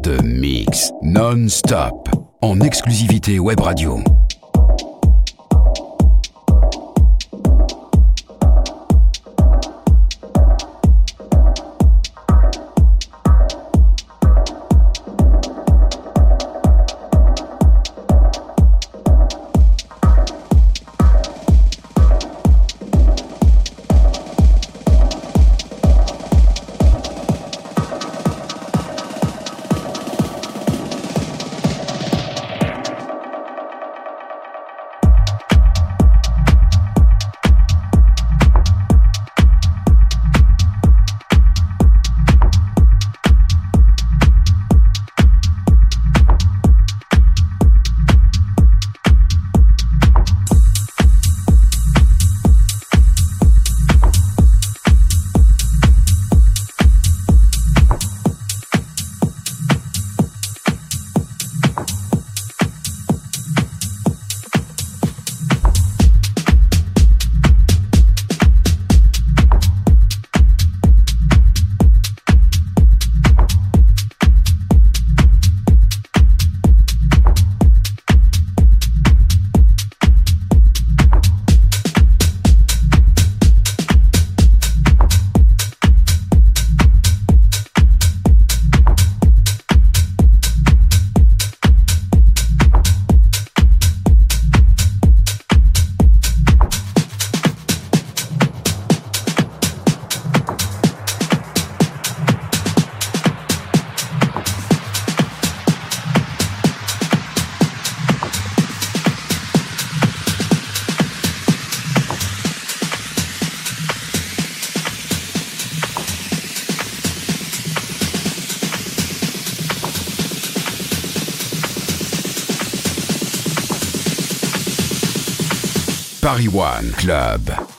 de mix non-stop en exclusivité web radio. One Club.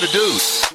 To do.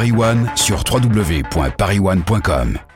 Paris sur www.parisone.com.